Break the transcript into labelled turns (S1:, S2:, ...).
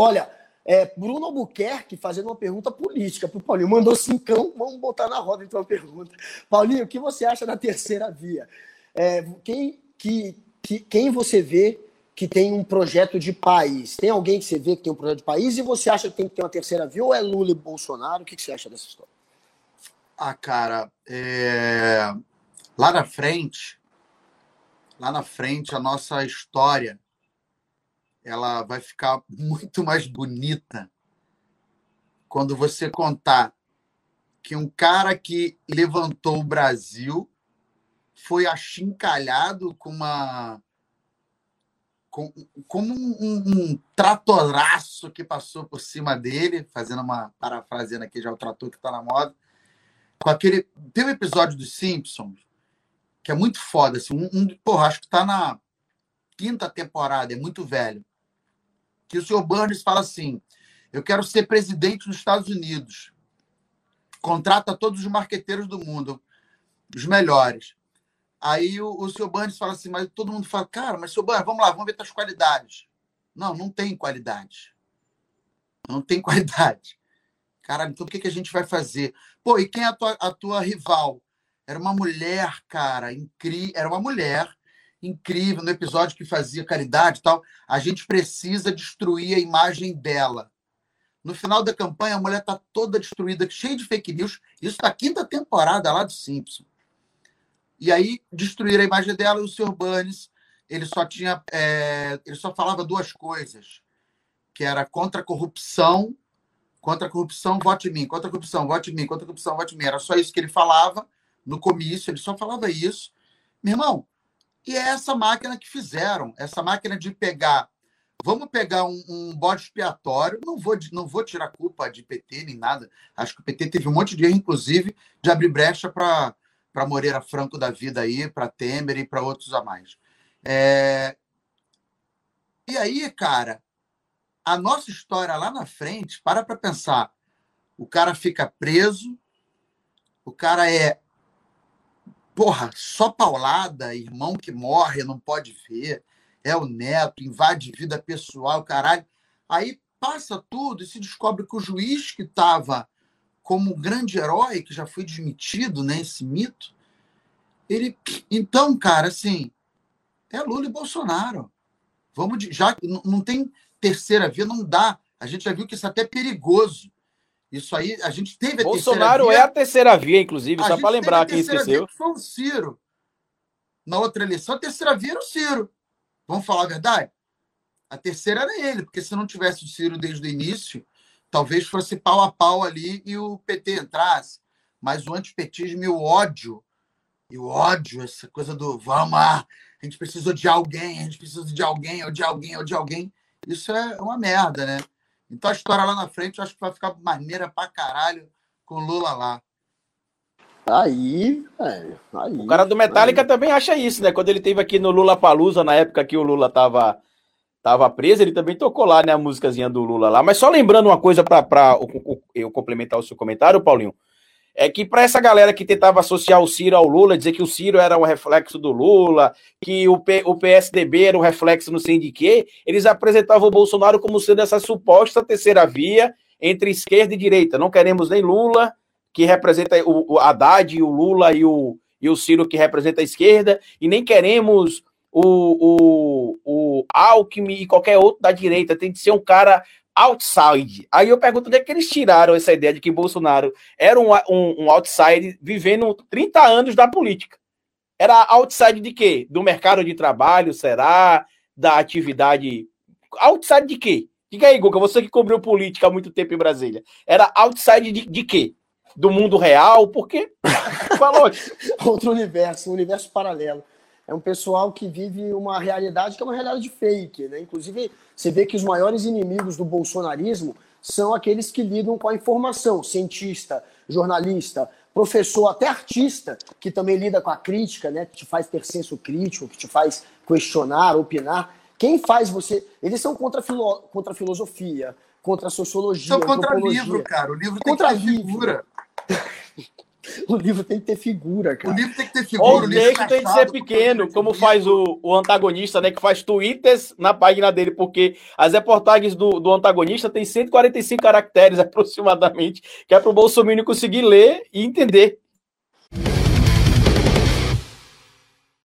S1: Olha, é, Bruno Albuquerque fazendo uma pergunta política para o Paulinho. Mandou cincão, vamos botar na roda então a pergunta. Paulinho, o que você acha da terceira via? É, quem, que, que, quem você vê que tem um projeto de país? Tem alguém que você vê que tem um projeto de país e você acha que tem que ter uma terceira via ou é Lula e Bolsonaro? O que, que você acha dessa história?
S2: Ah, cara, é... lá na frente, lá na frente, a nossa história ela vai ficar muito mais bonita quando você contar que um cara que levantou o Brasil foi achincalhado com uma com, como um, um, tratoraço que passou por cima dele, fazendo uma parafraseando aqui já o trator que está na moda, com aquele tem um episódio dos Simpsons que é muito foda, assim, um, um porra, acho que está na quinta temporada, é muito velho, que o senhor Burns fala assim, eu quero ser presidente dos Estados Unidos, contrata todos os marqueteiros do mundo, os melhores. Aí o, o seu Burns fala assim, mas todo mundo fala, cara, mas seu Burns, vamos lá, vamos ver tuas qualidades. Não, não tem qualidade. Não tem qualidade. Caralho, então o que, que a gente vai fazer? Pô, e quem é a tua, a tua rival? Era uma mulher, cara, incrível. Era uma mulher incrível no episódio que fazia caridade e tal. A gente precisa destruir a imagem dela. No final da campanha, a mulher está toda destruída, cheia de fake news. Isso da quinta temporada lá do Simpson. E aí destruíram a imagem dela e o Sr. Burns, ele só tinha. É, ele só falava duas coisas, que era contra a corrupção, contra a corrupção, vote em mim, contra a corrupção, vote em mim, contra a corrupção, vote em mim. Era só isso que ele falava no comício, ele só falava isso. Meu irmão, e é essa máquina que fizeram, essa máquina de pegar. Vamos pegar um, um bode expiatório. Não vou, não vou tirar culpa de PT nem nada. Acho que o PT teve um monte de erro, inclusive, de abrir brecha para Moreira Franco da vida aí, para Temer e para outros a mais. É... E aí, cara, a nossa história lá na frente, para para pensar. O cara fica preso, o cara é porra, só paulada, irmão que morre, não pode ver, é o neto, invade vida pessoal, caralho. Aí passa tudo e se descobre que o juiz que estava como um grande herói que já foi desmitido, né, esse mito. Ele, então, cara, assim, é Lula e Bolsonaro. Vamos de, já não tem terceira via, não dá. A gente já viu que isso é até perigoso. Isso aí, a gente teve a
S3: Bolsonaro é a terceira via, inclusive, só para lembrar quem esqueceu. Via, que
S2: foi o Ciro. Na outra eleição, a terceira via era o Ciro. Vamos falar a verdade? A terceira era ele, porque se não tivesse o Ciro desde o início, talvez fosse pau a pau ali e o PT entrasse. Mas o antipetismo e o ódio, e o ódio, essa coisa do vamos lá, a gente precisa de alguém, a gente precisa de alguém, ou de alguém, ou de alguém, isso é uma merda, né? Então a história lá na frente eu acho que vai ficar maneira pra caralho com o Lula lá.
S1: Aí, velho. Aí,
S3: o cara do Metallica aí. também acha isso, né? Quando ele teve aqui no Lula Palusa, na época que o Lula tava tava preso, ele também tocou lá, né, a músicazinha do Lula lá. Mas só lembrando uma coisa para eu complementar o seu comentário, Paulinho, é que para essa galera que tentava associar o Ciro ao Lula, dizer que o Ciro era um reflexo do Lula, que o, P, o PSDB era um reflexo não sei de quê, eles apresentavam o Bolsonaro como sendo essa suposta terceira via entre esquerda e direita. Não queremos nem Lula, que representa o, o Haddad, o Lula e o, e o Ciro, que representa a esquerda, e nem queremos o, o, o Alckmin e qualquer outro da direita, tem que ser um cara outside. Aí eu pergunto onde é que eles tiraram essa ideia de que Bolsonaro era um, um, um outside vivendo 30 anos da política. Era outside de quê? Do mercado de trabalho, será? Da atividade. Outside de quê? Diga aí, Guga, você que cobriu política há muito tempo em Brasília. Era outside de, de quê? Do mundo real? Por quê?
S1: Falou. Outro universo, um universo paralelo é um pessoal que vive uma realidade que é uma realidade fake, né? Inclusive, você vê que os maiores inimigos do bolsonarismo são aqueles que lidam com a informação, cientista, jornalista, professor, até artista, que também lida com a crítica, né? Que te faz ter senso crítico, que te faz questionar, opinar. Quem faz você. Eles são contra, filo... contra a filosofia, contra a sociologia. São
S2: contra livro, cara. O livro
S1: contra tem que livro. O livro tem que ter figura, cara.
S2: O livro tem que ter figura.
S3: Ou o texto tem que ser pequeno, como faz o, o antagonista, né? Que faz twitters na página dele, porque as reportagens do, do antagonista tem 145 caracteres aproximadamente, que é para o Bolsonaro conseguir ler e entender.